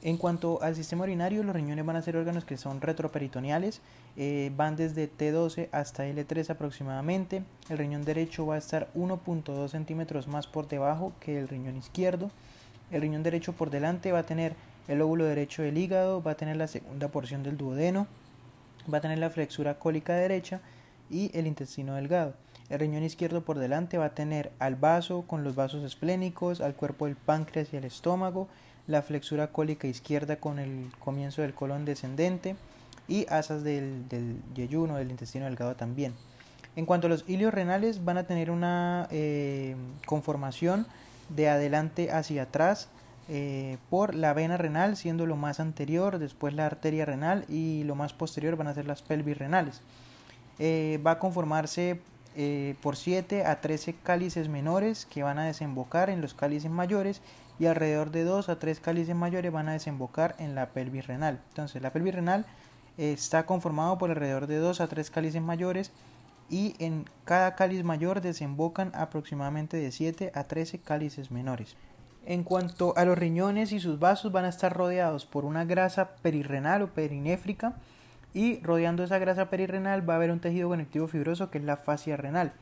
En cuanto al sistema urinario, los riñones van a ser órganos que son retroperitoneales, eh, van desde T12 hasta L3 aproximadamente. El riñón derecho va a estar 1.2 centímetros más por debajo que el riñón izquierdo. El riñón derecho por delante va a tener el óvulo derecho del hígado, va a tener la segunda porción del duodeno, va a tener la flexura cólica derecha y el intestino delgado. El riñón izquierdo por delante va a tener al vaso con los vasos esplénicos, al cuerpo del páncreas y el estómago, la flexura cólica izquierda con el comienzo del colon descendente y asas del, del yeyuno, del intestino delgado también. En cuanto a los ilios renales, van a tener una eh, conformación de adelante hacia atrás eh, por la vena renal, siendo lo más anterior, después la arteria renal y lo más posterior van a ser las pelvis renales. Eh, va a conformarse por 7 a 13 cálices menores que van a desembocar en los cálices mayores y alrededor de 2 a 3 cálices mayores van a desembocar en la pelvis renal. Entonces la pelvis renal está conformado por alrededor de 2 a 3 cálices mayores y en cada cáliz mayor desembocan aproximadamente de 7 a 13 cálices menores. En cuanto a los riñones y sus vasos van a estar rodeados por una grasa perirrenal o perinéfrica y rodeando esa grasa perirrenal va a haber un tejido conectivo fibroso que es la fascia renal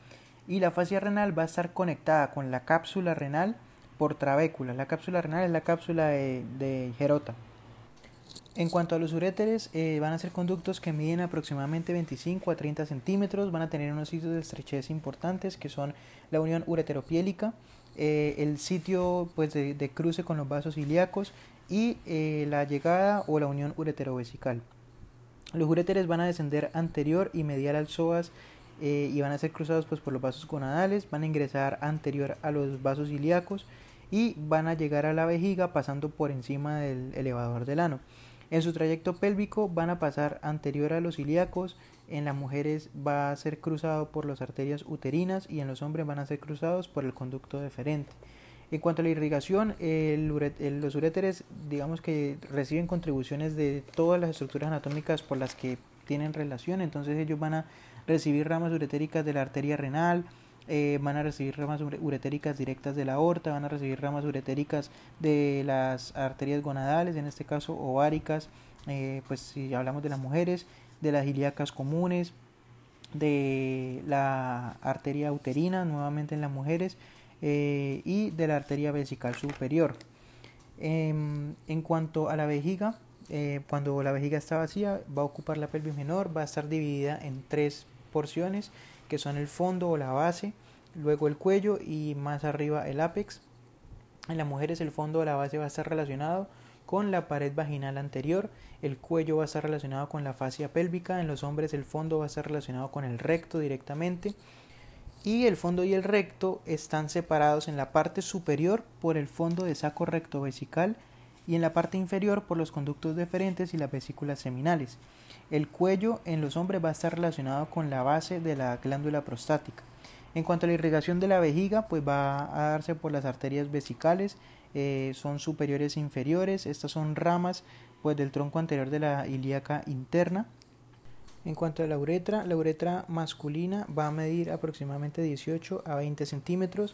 y la fascia renal va a estar conectada con la cápsula renal por trabécula. La cápsula renal es la cápsula de, de Gerota. En cuanto a los uréteres, eh, van a ser conductos que miden aproximadamente 25 a 30 centímetros, van a tener unos sitios de estrechez importantes que son la unión ureteropiélica, eh, el sitio pues, de, cruce con los vasos ilíacos y eh, la llegada o la unión ureterovesical. Los uréteres van a descender anterior y medial al psoas y van a ser cruzados pues, por los vasos gonadales, van a ingresar anterior a los vasos ilíacos y van a llegar a la vejiga pasando por encima del elevador del ano. En su trayecto pélvico van a pasar anterior a los ilíacos, en las mujeres va a ser cruzado por las arterias uterinas y en los hombres van a ser cruzados por el conducto deferente. En cuanto a la irrigación, los uréteres digamos que reciben contribuciones de todas las estructuras anatómicas por las que tienen relación, entonces ellos van a recibir ramas uretéricas de la arteria renal, eh, van a recibir ramas uretéricas directas de la aorta, van a recibir ramas uretéricas de las arterias gonadales, en este caso ováricas, eh, pues si hablamos de las mujeres, de las ilíacas comunes, de la arteria uterina, nuevamente en las mujeres, eh, y de la arteria vesical superior. Em, en cuanto a la vejiga, cuando la vejiga está vacía, va a ocupar la pelvis menor, va a estar dividida en tres porciones que son el fondo o la base, luego el cuello y más arriba el ápex. En las mujeres el fondo o la base va a estar relacionado con la pared vaginal anterior, el cuello va a estar relacionado con la fascia pélvica, en los hombres el fondo va a estar relacionado con el recto directamente y el fondo y el recto están separados en la parte superior por el fondo de saco recto vesical y en la parte inferior por los conductos deferentes y las vesículas seminales. El cuello en los hombres va a estar relacionado con la base de la glándula prostática. En cuanto a la irrigación de la vejiga, pues va a darse por las arterias vesicales, eh, son superiores e inferiores, estas son ramas pues del tronco anterior de la ilíaca interna. En cuanto a la uretra, la uretra masculina va a medir aproximadamente 18 a 20 centímetros,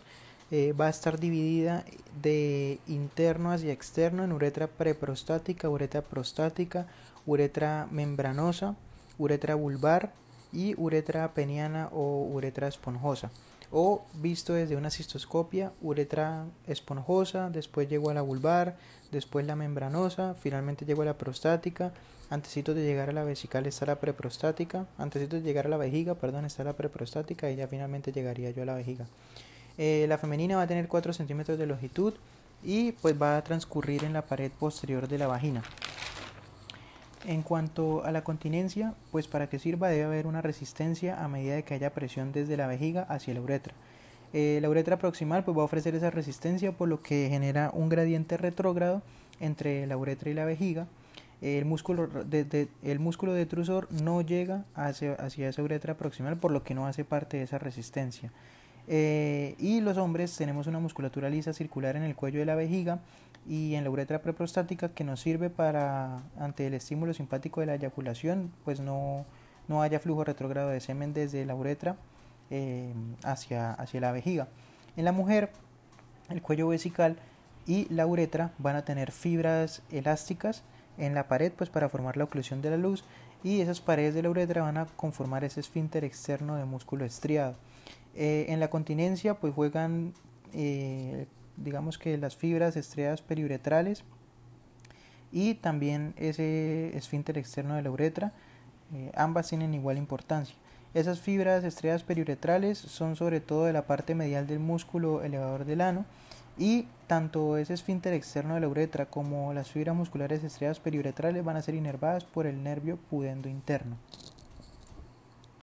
eh, va a estar dividida de interno hacia externo en uretra preprostática, uretra prostática, uretra membranosa, uretra vulvar y uretra peniana o uretra esponjosa. O visto desde una cistoscopia, uretra esponjosa, después llegó a la vulvar, después la membranosa, finalmente llegó a la prostática, antesito de llegar a la vesical está la preprostática, antesito de llegar a la vejiga, perdón, está la preprostática y ya finalmente llegaría yo a la vejiga. Eh, la femenina va a tener 4 centímetros de longitud y pues va a transcurrir en la pared posterior de la vagina. En cuanto a la continencia, pues para que sirva debe haber una resistencia a medida de que haya presión desde la vejiga hacia la uretra. Eh, la uretra proximal pues va a ofrecer esa resistencia por lo que genera un gradiente retrógrado entre la uretra y la vejiga. El músculo, de, músculo detrusor no llega hacia, hacia, esa uretra proximal por lo que no hace parte de esa resistencia. Eh, y los hombres tenemos una musculatura lisa circular en el cuello de la vejiga y en la uretra preprostática que nos sirve para, ante el estímulo simpático de la eyaculación, pues no, no haya flujo retrógrado de semen desde la uretra eh, hacia, hacia la vejiga. En la mujer, el cuello vesical y la uretra van a tener fibras elásticas en la pared pues para formar la oclusión de la luz y esas paredes de la uretra van a conformar ese esfínter externo de músculo estriado. Eh, en la continencia pues juegan eh, digamos que las fibras estriadas periuretrales y también ese esfínter externo de la uretra, eh, ambas tienen igual importancia. Esas fibras estriadas periuretrales son sobre todo de la parte medial del músculo elevador del ano y tanto ese esfínter externo de la uretra como las fibras musculares estriadas periuretrales van a ser inervadas por el nervio pudendo interno.